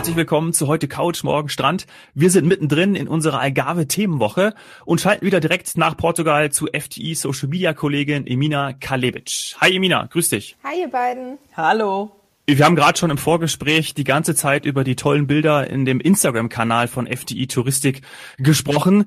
Herzlich willkommen zu heute Couch, morgen Strand. Wir sind mittendrin in unserer Algarve-Themenwoche und schalten wieder direkt nach Portugal zu FTI Social Media Kollegin Emina Kalebic. Hi Emina, grüß dich. Hi ihr beiden. Hallo. Wir haben gerade schon im Vorgespräch die ganze Zeit über die tollen Bilder in dem Instagram-Kanal von FTI Touristik gesprochen.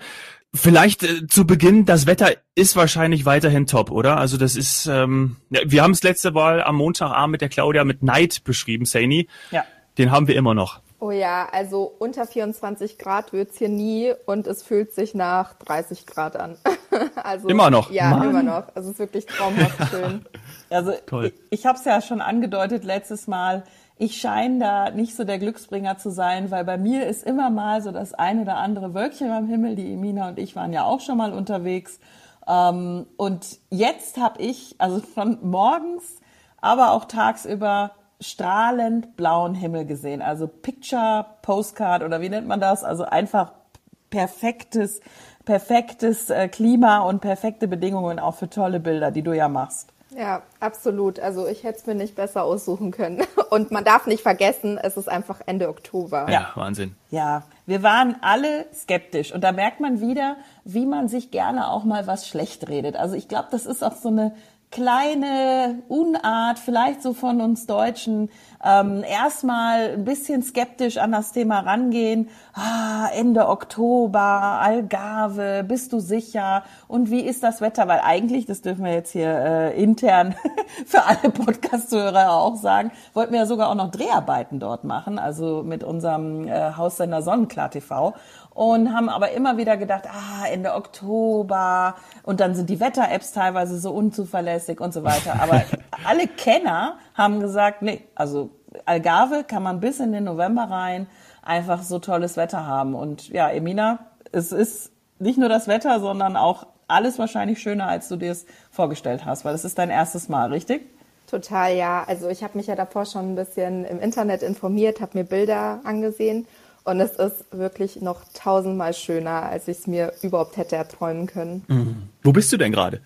Vielleicht äh, zu Beginn, das Wetter ist wahrscheinlich weiterhin top, oder? Also das ist, ähm, ja, wir haben es letzte Mal am Montagabend mit der Claudia mit Neid beschrieben, Saini. Ja. Den haben wir immer noch. Oh ja, also unter 24 Grad wird's hier nie und es fühlt sich nach 30 Grad an. also, immer noch? Ja, Mann. immer noch. Also es ist wirklich traumhaft schön. Also Toll. ich, ich habe es ja schon angedeutet letztes Mal. Ich scheine da nicht so der Glücksbringer zu sein, weil bei mir ist immer mal so das ein oder andere Wölkchen am Himmel. Die Emina und ich waren ja auch schon mal unterwegs. Ähm, und jetzt habe ich, also von morgens, aber auch tagsüber strahlend blauen Himmel gesehen. Also Picture, Postcard oder wie nennt man das? Also einfach perfektes, perfektes äh, Klima und perfekte Bedingungen auch für tolle Bilder, die du ja machst. Ja, absolut. Also ich hätte es mir nicht besser aussuchen können. Und man darf nicht vergessen, es ist einfach Ende Oktober. Ja, Wahnsinn. Ja, wir waren alle skeptisch. Und da merkt man wieder, wie man sich gerne auch mal was schlecht redet. Also ich glaube, das ist auch so eine kleine Unart, vielleicht so von uns Deutschen, ähm, erstmal ein bisschen skeptisch an das Thema rangehen. Ah, Ende Oktober, Algarve, bist du sicher? Und wie ist das Wetter? Weil eigentlich, das dürfen wir jetzt hier äh, intern für alle Podcast-Hörer auch sagen, wollten wir ja sogar auch noch Dreharbeiten dort machen, also mit unserem äh, Haussender Sonnenklar TV und haben aber immer wieder gedacht, ah, Ende Oktober und dann sind die Wetter-Apps teilweise so unzuverlässig und so weiter. Aber alle Kenner haben gesagt, nee, also Algarve kann man bis in den November rein einfach so tolles Wetter haben. Und ja, Emina, es ist nicht nur das Wetter, sondern auch alles wahrscheinlich schöner, als du dir es vorgestellt hast, weil es ist dein erstes Mal, richtig? Total, ja. Also ich habe mich ja davor schon ein bisschen im Internet informiert, habe mir Bilder angesehen und es ist wirklich noch tausendmal schöner, als ich es mir überhaupt hätte erträumen können. Mhm. Wo bist du denn gerade?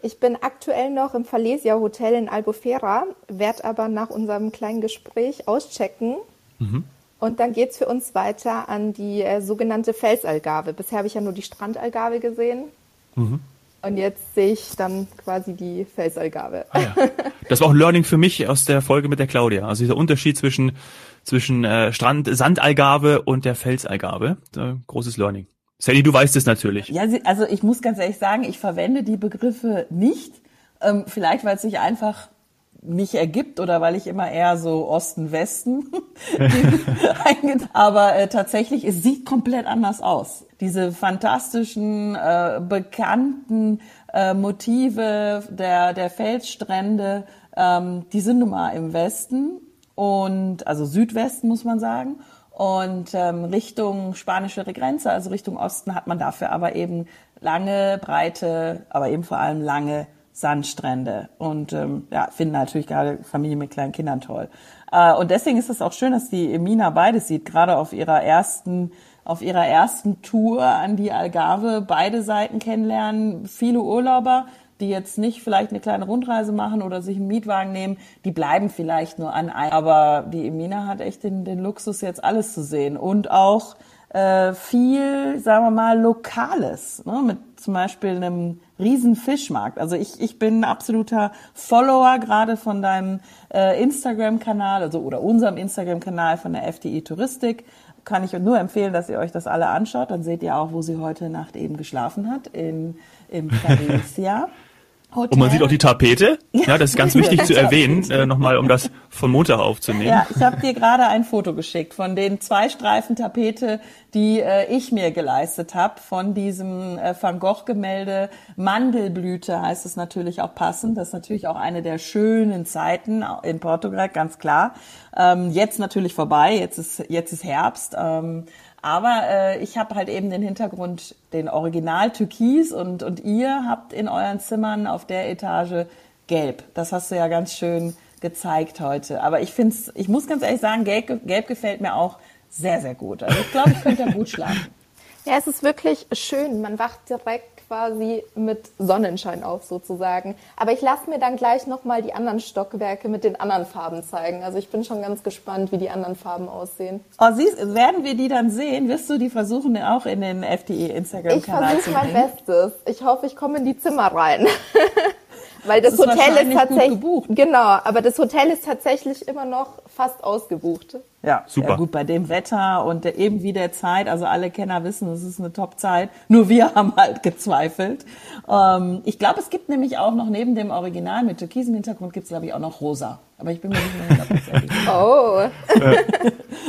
Ich bin aktuell noch im Falesia Hotel in Albufera, werde aber nach unserem kleinen Gespräch auschecken. Mhm. Und dann geht es für uns weiter an die äh, sogenannte Felsalgarve. Bisher habe ich ja nur die Strandalgarve gesehen. Mhm. Und jetzt sehe ich dann quasi die Felsalgarve. Ah, ja. Das war auch ein Learning für mich aus der Folge mit der Claudia. Also dieser Unterschied zwischen zwischen äh, Strand, Sandalgarve und der Felsalgarve. Äh, großes Learning. Sally, du weißt es natürlich. Ja, also ich muss ganz ehrlich sagen, ich verwende die Begriffe nicht. Ähm, vielleicht, weil es sich einfach nicht ergibt oder weil ich immer eher so Osten, Westen aber äh, tatsächlich, es sieht komplett anders aus. Diese fantastischen, äh, bekannten äh, Motive der, der Felsstrände, ähm, die sind nun mal im Westen und also Südwesten muss man sagen. Und ähm, Richtung spanische Grenze, also Richtung Osten, hat man dafür aber eben lange, breite, aber eben vor allem lange Sandstrände. Und ähm, ja, finden natürlich gerade Familien mit kleinen Kindern toll. Äh, und deswegen ist es auch schön, dass die Emina beides sieht, gerade auf ihrer ersten auf ihrer ersten Tour an die Algarve beide Seiten kennenlernen. Viele Urlauber die jetzt nicht vielleicht eine kleine Rundreise machen oder sich einen Mietwagen nehmen, die bleiben vielleicht nur an ein. Aber die Emina hat echt den, den Luxus, jetzt alles zu sehen und auch äh, viel, sagen wir mal, Lokales, ne? mit zum Beispiel einem riesen Fischmarkt. Also ich, ich bin ein absoluter Follower gerade von deinem äh, Instagram-Kanal, also oder unserem Instagram-Kanal von der FDI Touristik. Kann ich nur empfehlen, dass ihr euch das alle anschaut. Dann seht ihr auch, wo sie heute Nacht eben geschlafen hat in, im Valencia. Hotel. Und man sieht auch die Tapete. Ja, das ist ganz wichtig zu erwähnen, äh, nochmal, um das von Montag aufzunehmen. Ja, ich habe dir gerade ein Foto geschickt von den zwei Streifen Tapete, die äh, ich mir geleistet habe, von diesem äh, Van Gogh-Gemälde Mandelblüte heißt es natürlich auch passend. Das ist natürlich auch eine der schönen Zeiten in Portugal, ganz klar. Ähm, jetzt natürlich vorbei, jetzt ist, jetzt ist Herbst. Ähm, aber äh, ich habe halt eben den Hintergrund, den Original Türkis und, und ihr habt in euren Zimmern auf der Etage gelb. Das hast du ja ganz schön gezeigt heute. Aber ich finde ich muss ganz ehrlich sagen, gelb, gelb gefällt mir auch sehr, sehr gut. Also ich glaube, ich könnte da gut schlafen. Ja, es ist wirklich schön. Man wacht direkt quasi mit Sonnenschein auf sozusagen. Aber ich lasse mir dann gleich nochmal die anderen Stockwerke mit den anderen Farben zeigen. Also ich bin schon ganz gespannt, wie die anderen Farben aussehen. Oh, siehst, werden wir die dann sehen? Wirst du die versuchen auch in den FDE Instagram-Kanal zu bringen? Ich versuche mein Bestes. Ich hoffe, ich komme in die Zimmer rein. Weil das, das ist Hotel ist tatsächlich genau, aber das Hotel ist tatsächlich immer noch fast ausgebucht. Ja, super. Ja, gut, bei dem Wetter und der, eben wie der Zeit, also alle Kenner wissen, es ist eine Top-Zeit. Nur wir haben halt gezweifelt. Ähm, ich glaube, es gibt nämlich auch noch neben dem Original mit türkisem Hintergrund gibt es glaube ich auch noch rosa. Aber ich bin mir nicht mehr hundertprozentig Oh.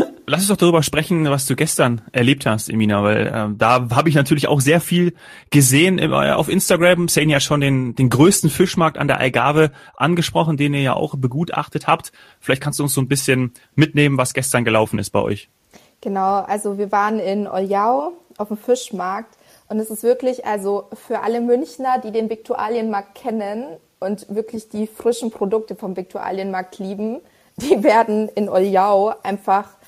Lass uns doch darüber sprechen, was du gestern erlebt hast, Emina, weil äh, da habe ich natürlich auch sehr viel gesehen äh, auf Instagram. Sehen ja schon den, den größten Fischmarkt an der Algarve angesprochen, den ihr ja auch begutachtet habt. Vielleicht kannst du uns so ein bisschen mitnehmen, was gestern gelaufen ist bei euch. Genau, also wir waren in Oljau auf dem Fischmarkt und es ist wirklich, also für alle Münchner, die den Viktualienmarkt kennen und wirklich die frischen Produkte vom Viktualienmarkt lieben, die werden in Oljau einfach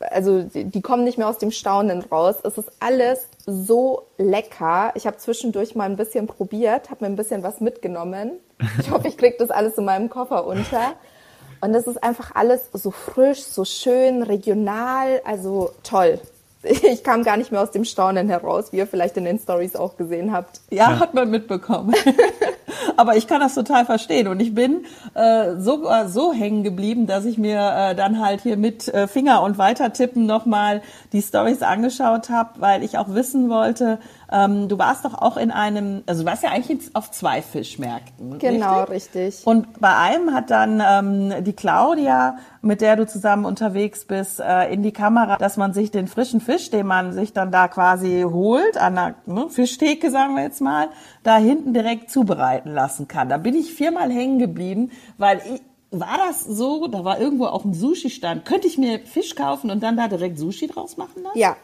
also die kommen nicht mehr aus dem Staunen raus. Es ist alles so lecker. Ich habe zwischendurch mal ein bisschen probiert, habe mir ein bisschen was mitgenommen. Ich hoffe, ich kriege das alles in meinem Koffer unter. Und es ist einfach alles so frisch, so schön, regional, also toll. Ich kam gar nicht mehr aus dem Staunen heraus, wie ihr vielleicht in den Stories auch gesehen habt. Ja, ja. hat man mitbekommen. Aber ich kann das total verstehen und ich bin äh, sogar so hängen geblieben, dass ich mir äh, dann halt hier mit äh, Finger und Weitertippen nochmal die Stories angeschaut habe, weil ich auch wissen wollte, ähm, du warst doch auch in einem, also du warst ja eigentlich auf zwei Fischmärkten. Genau, richtig. richtig. Und bei einem hat dann ähm, die Claudia, mit der du zusammen unterwegs bist, äh, in die Kamera, dass man sich den frischen Fisch, den man sich dann da quasi holt, an der ne, Fischtheke, sagen wir jetzt mal, da hinten direkt zubereiten lassen kann. Da bin ich viermal hängen geblieben, weil ich, war das so, da war irgendwo auch ein Sushi-Stand, könnte ich mir Fisch kaufen und dann da direkt Sushi draus machen lassen? Ja,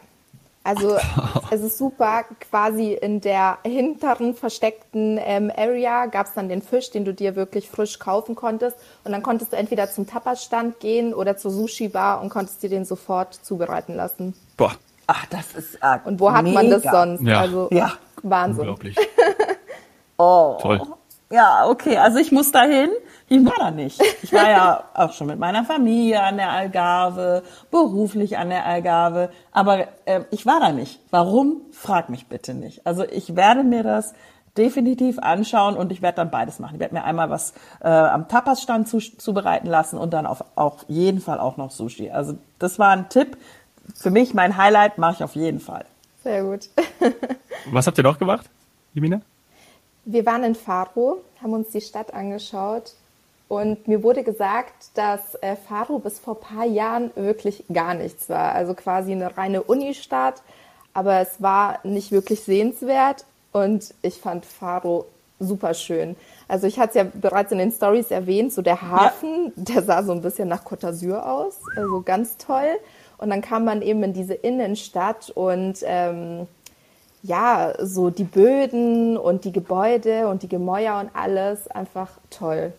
also es ist super, quasi in der hinteren versteckten ähm, Area gab es dann den Fisch, den du dir wirklich frisch kaufen konntest. Und dann konntest du entweder zum Tapas-Stand gehen oder zur Sushi-Bar und konntest dir den sofort zubereiten lassen. Boah. Ach, das ist äh, Und wo hat mega. man das sonst? Ja. Also ja. Wahnsinn. Unglaublich. oh. Toll. Ja, okay. Also ich muss dahin. Ich war da nicht. Ich war ja auch schon mit meiner Familie an der Algarve, beruflich an der Algarve, aber äh, ich war da nicht. Warum? Frag mich bitte nicht. Also ich werde mir das definitiv anschauen und ich werde dann beides machen. Ich werde mir einmal was äh, am Tapas-Stand zu, zubereiten lassen und dann auf, auf jeden Fall auch noch Sushi. Also das war ein Tipp. Für mich mein Highlight mache ich auf jeden Fall. Sehr gut. was habt ihr noch gemacht, Jemina? Wir waren in Faro, haben uns die Stadt angeschaut und mir wurde gesagt, dass äh, Faro bis vor ein paar Jahren wirklich gar nichts war. Also quasi eine reine Unistadt, aber es war nicht wirklich sehenswert und ich fand Faro super schön. Also ich hatte es ja bereits in den Stories erwähnt, so der Hafen, ja. der sah so ein bisschen nach Côte d'Azur aus, also ganz toll. Und dann kam man eben in diese Innenstadt und ähm, ja, so die Böden und die Gebäude und die Gemäuer und alles einfach toll.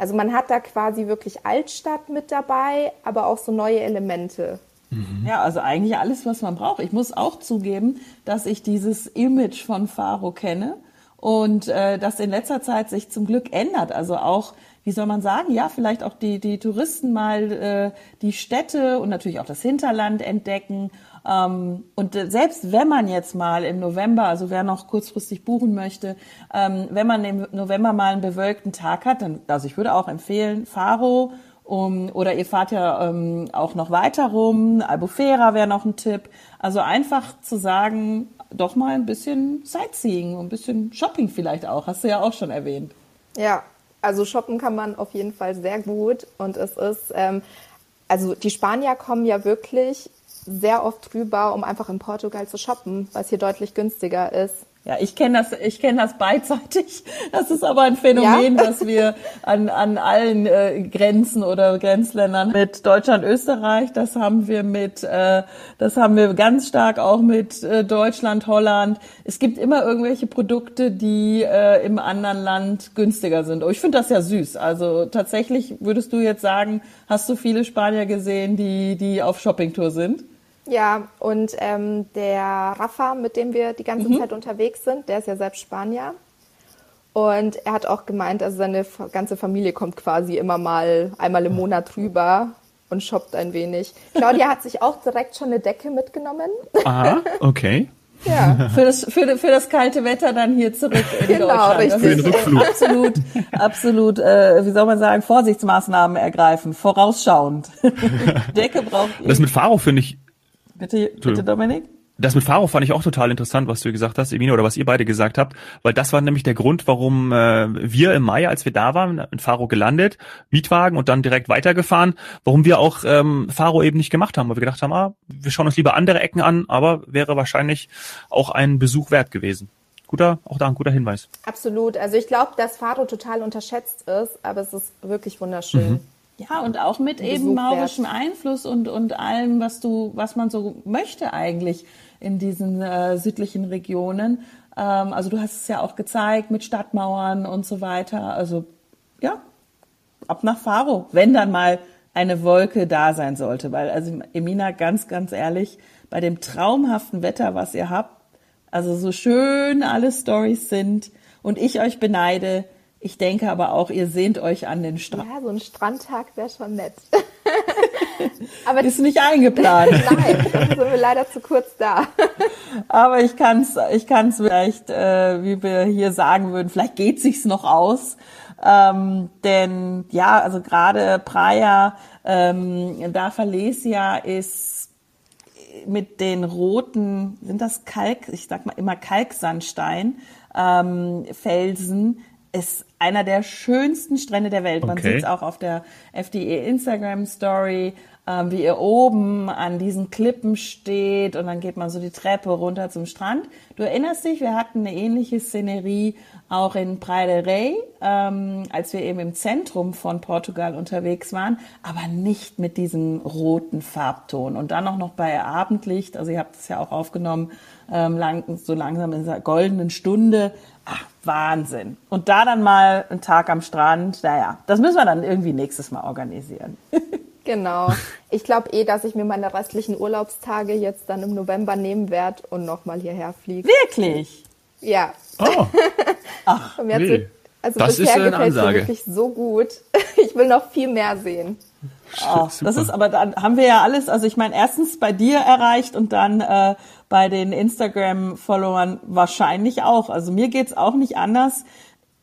Also man hat da quasi wirklich Altstadt mit dabei, aber auch so neue Elemente. Mhm. Ja, also eigentlich alles, was man braucht. Ich muss auch zugeben, dass ich dieses Image von Faro kenne und äh, das in letzter Zeit sich zum Glück ändert. Also auch, wie soll man sagen, ja, vielleicht auch die, die Touristen mal äh, die Städte und natürlich auch das Hinterland entdecken ähm, und selbst wenn man jetzt mal im November, also wer noch kurzfristig buchen möchte, ähm, wenn man im November mal einen bewölkten Tag hat, dann, also ich würde auch empfehlen, Faro, um, oder ihr fahrt ja ähm, auch noch weiter rum, Albufera wäre noch ein Tipp. Also einfach zu sagen, doch mal ein bisschen Sightseeing, ein bisschen Shopping vielleicht auch, hast du ja auch schon erwähnt. Ja, also shoppen kann man auf jeden Fall sehr gut und es ist, ähm, also die Spanier kommen ja wirklich sehr oft drüber, um einfach in Portugal zu shoppen, es hier deutlich günstiger ist. Ja, ich kenne das, ich kenne das beidseitig. Das ist aber ein Phänomen, ja? das wir an, an allen äh, Grenzen oder Grenzländern mit Deutschland, Österreich, das haben wir mit, äh, das haben wir ganz stark auch mit äh, Deutschland, Holland. Es gibt immer irgendwelche Produkte, die äh, im anderen Land günstiger sind. Oh, ich finde das ja süß. Also tatsächlich würdest du jetzt sagen, hast du viele Spanier gesehen, die, die auf Shoppingtour sind? Ja, und ähm, der Rafa, mit dem wir die ganze mhm. Zeit unterwegs sind, der ist ja selbst Spanier. Und er hat auch gemeint, also seine ganze Familie kommt quasi immer mal einmal im Monat rüber und shoppt ein wenig. Claudia hat sich auch direkt schon eine Decke mitgenommen. Aha, okay. Ja, für das, für, für das kalte Wetter dann hier zurück in genau, Deutschland. Richtig. Für den Rückflug. Absolut, absolut, äh, wie soll man sagen, Vorsichtsmaßnahmen ergreifen, vorausschauend. Decke braucht Das mit Faro finde ich. Bitte, bitte Dominik? Das mit Faro fand ich auch total interessant, was du gesagt hast, Emine, oder was ihr beide gesagt habt, weil das war nämlich der Grund, warum äh, wir im Mai, als wir da waren, in Faro gelandet, Mietwagen und dann direkt weitergefahren, warum wir auch ähm, Faro eben nicht gemacht haben, weil wir gedacht haben, ah, wir schauen uns lieber andere Ecken an, aber wäre wahrscheinlich auch ein Besuch wert gewesen. Guter, auch da ein guter Hinweis. Absolut. Also ich glaube, dass Faro total unterschätzt ist, aber es ist wirklich wunderschön. Mhm. Ja, und auch mit eben maurischem Einfluss und, und allem, was du, was man so möchte eigentlich in diesen äh, südlichen Regionen. Ähm, also du hast es ja auch gezeigt mit Stadtmauern und so weiter. Also ja, ab nach Faro, wenn dann mal eine Wolke da sein sollte. Weil, also Emina, ganz, ganz ehrlich, bei dem traumhaften Wetter, was ihr habt, also so schön alle Stories sind und ich euch beneide, ich denke aber auch, ihr sehnt euch an den Strand. Ja, so ein Strandtag wäre schon nett. aber ist nicht eingeplant. Nein, da sind wir leider zu kurz da. aber ich kann es ich kann's vielleicht, äh, wie wir hier sagen würden, vielleicht geht sich's noch aus. Ähm, denn ja, also gerade Praia ähm, da Falesia ist mit den roten, sind das Kalk, ich sag mal immer Kalksandstein, ähm, Felsen, ist einer der schönsten Strände der Welt. Man okay. sieht es auch auf der FDE Instagram Story, ähm, wie ihr oben an diesen Klippen steht und dann geht man so die Treppe runter zum Strand. Du erinnerst dich, wir hatten eine ähnliche Szenerie auch in Praia del Rey, ähm, als wir eben im Zentrum von Portugal unterwegs waren, aber nicht mit diesem roten Farbton. Und dann auch noch bei Abendlicht, also ihr habt es ja auch aufgenommen, ähm, lang, so langsam in dieser goldenen Stunde. Wahnsinn. Und da dann mal ein Tag am Strand, naja, das müssen wir dann irgendwie nächstes Mal organisieren. Genau. Ich glaube eh, dass ich mir meine restlichen Urlaubstage jetzt dann im November nehmen werde und nochmal hierher fliege. Wirklich? Ja. Oh. Ach, nee. also das bisher gefällt mir wirklich so gut. Ich will noch viel mehr sehen. Oh, das ist aber dann haben wir ja alles, also ich meine, erstens bei dir erreicht und dann äh, bei den Instagram-Followern wahrscheinlich auch. Also mir geht's auch nicht anders.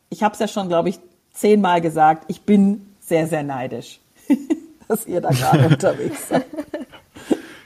Ich habe es ja schon, glaube ich, zehnmal gesagt. Ich bin sehr, sehr neidisch, dass ihr da gerade unterwegs seid.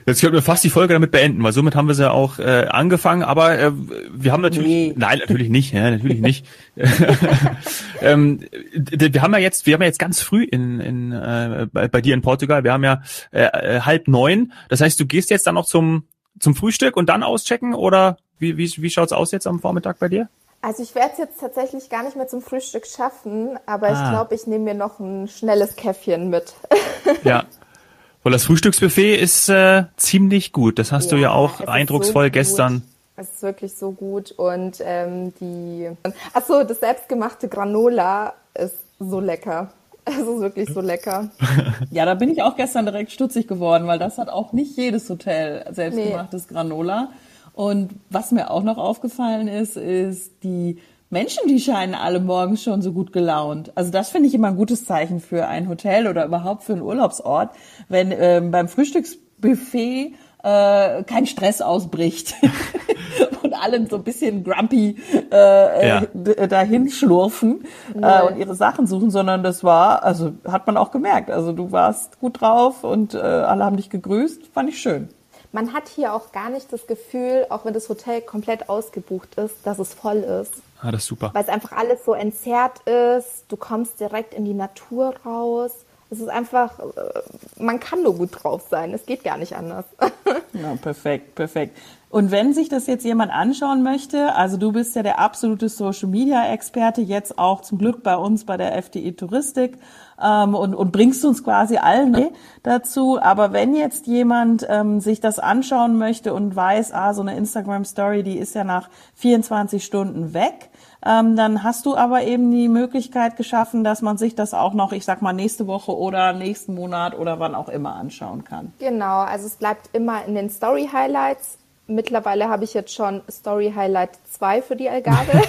Jetzt könnten wir fast die Folge damit beenden, weil somit haben wir sie ja auch äh, angefangen. Aber äh, wir haben natürlich, nee. nein, natürlich nicht, ja, natürlich nicht. ähm, wir haben ja jetzt, wir haben ja jetzt ganz früh in, in äh, bei, bei dir in Portugal. Wir haben ja äh, äh halb neun. Das heißt, du gehst jetzt dann noch zum zum Frühstück und dann auschecken oder wie, wie, wie schaut's aus jetzt am Vormittag bei dir? Also ich werde es jetzt tatsächlich gar nicht mehr zum Frühstück schaffen, aber ah. ich glaube, ich nehme mir noch ein schnelles Käffchen mit. ja. Weil das Frühstücksbuffet ist äh, ziemlich gut. Das hast ja, du ja auch eindrucksvoll so gestern. Es ist wirklich so gut und ähm, die. Ach so, das selbstgemachte Granola ist so lecker. Es ist wirklich so lecker. Ja, da bin ich auch gestern direkt stutzig geworden, weil das hat auch nicht jedes Hotel selbstgemachtes nee. Granola. Und was mir auch noch aufgefallen ist, ist die Menschen, die scheinen alle morgens schon so gut gelaunt. Also das finde ich immer ein gutes Zeichen für ein Hotel oder überhaupt für einen Urlaubsort, wenn ähm, beim Frühstücksbuffet äh, kein Stress ausbricht und alle so ein bisschen grumpy äh, ja. äh, dahin schlurfen äh, und ihre Sachen suchen, sondern das war, also hat man auch gemerkt. Also du warst gut drauf und äh, alle haben dich gegrüßt, fand ich schön. Man hat hier auch gar nicht das Gefühl, auch wenn das Hotel komplett ausgebucht ist, dass es voll ist. Ah, das ist super. Weil es einfach alles so entzerrt ist. Du kommst direkt in die Natur raus. Es ist einfach, äh, man kann nur gut drauf sein. Es geht gar nicht anders. ja, perfekt, perfekt. Und wenn sich das jetzt jemand anschauen möchte, also du bist ja der absolute Social Media Experte, jetzt auch zum Glück bei uns bei der FDI Touristik ähm, und, und bringst uns quasi allen dazu. Aber wenn jetzt jemand ähm, sich das anschauen möchte und weiß, ah, so eine Instagram Story, die ist ja nach 24 Stunden weg, ähm, dann hast du aber eben die Möglichkeit geschaffen, dass man sich das auch noch, ich sag mal, nächste Woche oder nächsten Monat oder wann auch immer anschauen kann. Genau, also es bleibt immer in den Story Highlights Mittlerweile habe ich jetzt schon Story Highlight 2 für die Algarve.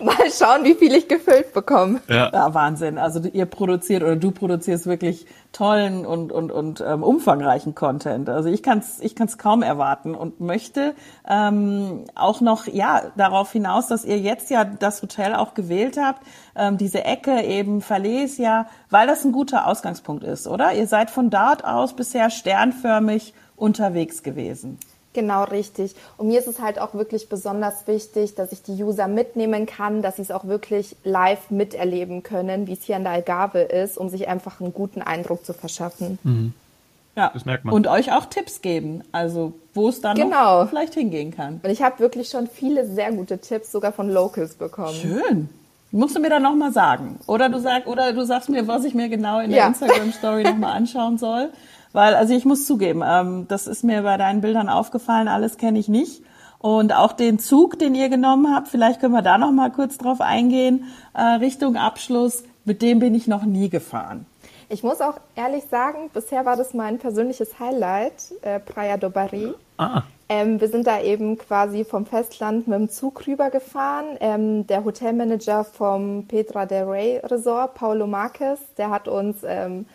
Mal schauen, wie viel ich gefüllt bekomme. Ja. ja, Wahnsinn. Also ihr produziert oder du produzierst wirklich tollen und, und, und ähm, umfangreichen Content. Also ich kann es ich kann's kaum erwarten und möchte ähm, auch noch ja darauf hinaus, dass ihr jetzt ja das Hotel auch gewählt habt, ähm, diese Ecke eben Verlesia, weil das ein guter Ausgangspunkt ist, oder? Ihr seid von dort aus bisher sternförmig unterwegs gewesen. Genau, richtig. Und mir ist es halt auch wirklich besonders wichtig, dass ich die User mitnehmen kann, dass sie es auch wirklich live miterleben können, wie es hier in der Algarve ist, um sich einfach einen guten Eindruck zu verschaffen. Mhm. Ja, das merkt man. Und euch auch Tipps geben, also wo es dann genau. vielleicht hingehen kann. Und ich habe wirklich schon viele sehr gute Tipps, sogar von Locals bekommen. Schön. Musst du mir dann nochmal sagen. Oder du, sag, oder du sagst mir, was ich mir genau in der ja. Instagram-Story nochmal anschauen soll. Weil, also ich muss zugeben, ähm, das ist mir bei deinen Bildern aufgefallen, alles kenne ich nicht. Und auch den Zug, den ihr genommen habt, vielleicht können wir da noch mal kurz drauf eingehen, äh, Richtung Abschluss, mit dem bin ich noch nie gefahren. Ich muss auch ehrlich sagen, bisher war das mein persönliches Highlight, äh, Praia do Bari. Ah. Ähm, wir sind da eben quasi vom Festland mit dem Zug rübergefahren. Ähm, der Hotelmanager vom Petra del Rey Resort, Paulo Marquez, der hat uns ähm,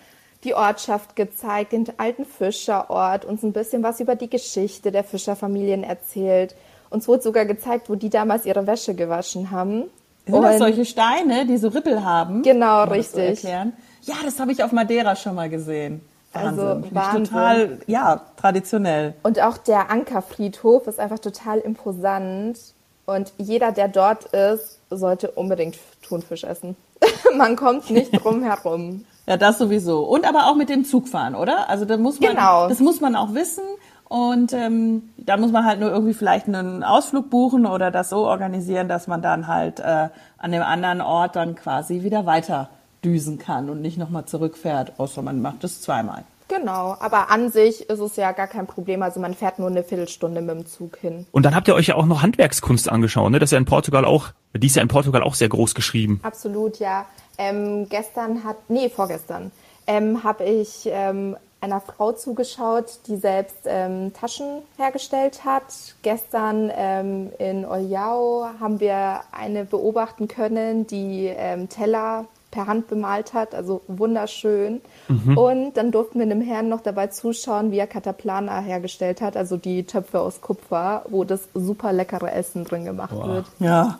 die Ortschaft gezeigt, den alten Fischerort, uns ein bisschen was über die Geschichte der Fischerfamilien erzählt. Uns wurde sogar gezeigt, wo die damals ihre Wäsche gewaschen haben. Sind das solche Steine, die so Rippel haben? Genau, richtig. So ja, das habe ich auf Madeira schon mal gesehen. Wahnsinn. Also Wahnsinn. total, ja, traditionell. Und auch der Ankerfriedhof ist einfach total imposant. Und jeder, der dort ist, sollte unbedingt Thunfisch essen. Man kommt nicht drum herum. Ja, das sowieso. Und aber auch mit dem Zug fahren, oder? Also da muss man, genau. das muss man auch wissen. Und ähm, da muss man halt nur irgendwie vielleicht einen Ausflug buchen oder das so organisieren, dass man dann halt äh, an dem anderen Ort dann quasi wieder weiter düsen kann und nicht nochmal zurückfährt, außer man macht es zweimal. Genau, aber an sich ist es ja gar kein Problem. Also man fährt nur eine Viertelstunde mit dem Zug hin. Und dann habt ihr euch ja auch noch Handwerkskunst angeschaut, ne? Das ist ja in Portugal auch, die ist ja in Portugal auch sehr groß geschrieben. Absolut, ja. Ähm, gestern hat, nee, vorgestern, ähm, habe ich ähm, einer Frau zugeschaut, die selbst ähm, Taschen hergestellt hat. Gestern ähm, in Oljao haben wir eine beobachten können, die ähm, Teller per Hand bemalt hat, also wunderschön. Mhm. Und dann durften wir einem Herrn noch dabei zuschauen, wie er Kataplana hergestellt hat, also die Töpfe aus Kupfer, wo das super leckere Essen drin gemacht Boah. wird. Ja.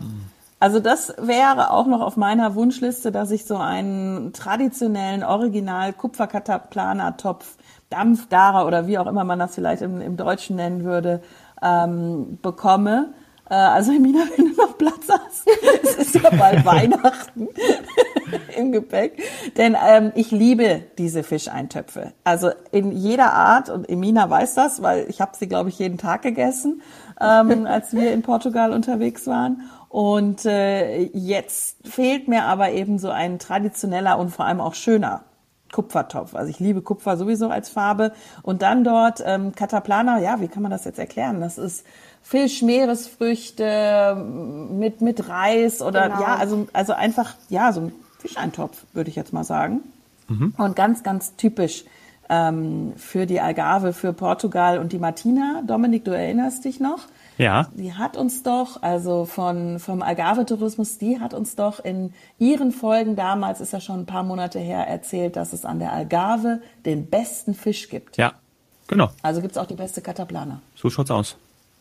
Also das wäre auch noch auf meiner Wunschliste, dass ich so einen traditionellen Original Kupferkataplana-Topf, Dampfdara oder wie auch immer man das vielleicht im, im Deutschen nennen würde, ähm, bekomme. Äh, also Emina, wenn du noch Platz hast, es ist ja bald Weihnachten im Gepäck. Denn ähm, ich liebe diese Fischeintöpfe. Also in jeder Art, und Emina weiß das, weil ich habe sie, glaube ich, jeden Tag gegessen, ähm, als wir in Portugal unterwegs waren. Und äh, jetzt fehlt mir aber eben so ein traditioneller und vor allem auch schöner Kupfertopf. Also ich liebe Kupfer sowieso als Farbe. Und dann dort ähm, Kataplana, ja, wie kann man das jetzt erklären? Das ist Fisch, Meeresfrüchte mit, mit Reis oder genau. ja, also, also einfach, ja, so ein Fischeintopf, würde ich jetzt mal sagen. Mhm. Und ganz, ganz typisch ähm, für die Algarve, für Portugal und die Martina. Dominik, du erinnerst dich noch? Ja. Die hat uns doch, also von, vom Algarve-Tourismus, die hat uns doch in ihren Folgen damals, ist ja schon ein paar Monate her, erzählt, dass es an der Algarve den besten Fisch gibt. Ja, genau. Also gibt's auch die beste Kataplana. So schaut's aus.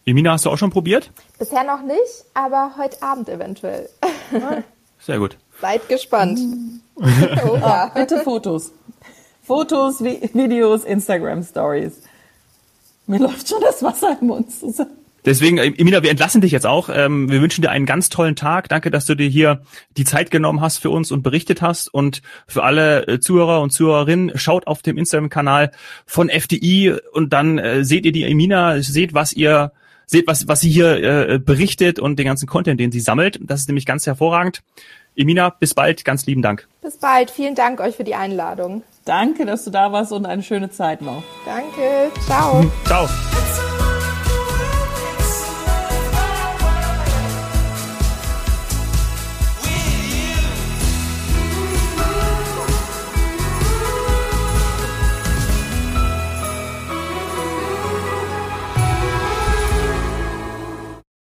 Emina, hast du auch schon probiert? Bisher noch nicht, aber heute Abend eventuell. Sehr gut. Seid gespannt. oh, ja. oh, bitte Fotos. Fotos, Videos, Instagram Stories. Mir läuft schon das Wasser im Mund zusammen. Deswegen, äh, Emina, wir entlassen dich jetzt auch. Ähm, wir wünschen dir einen ganz tollen Tag. Danke, dass du dir hier die Zeit genommen hast für uns und berichtet hast. Und für alle äh, Zuhörer und Zuhörerinnen, schaut auf dem Instagram-Kanal von FDI und dann äh, seht ihr die Emina, seht, was ihr seht, was, was sie hier äh, berichtet und den ganzen Content, den sie sammelt. Das ist nämlich ganz hervorragend. Emina, bis bald, ganz lieben Dank. Bis bald, vielen Dank euch für die Einladung. Danke, dass du da warst und eine schöne Zeit noch. Danke, ciao. Ciao.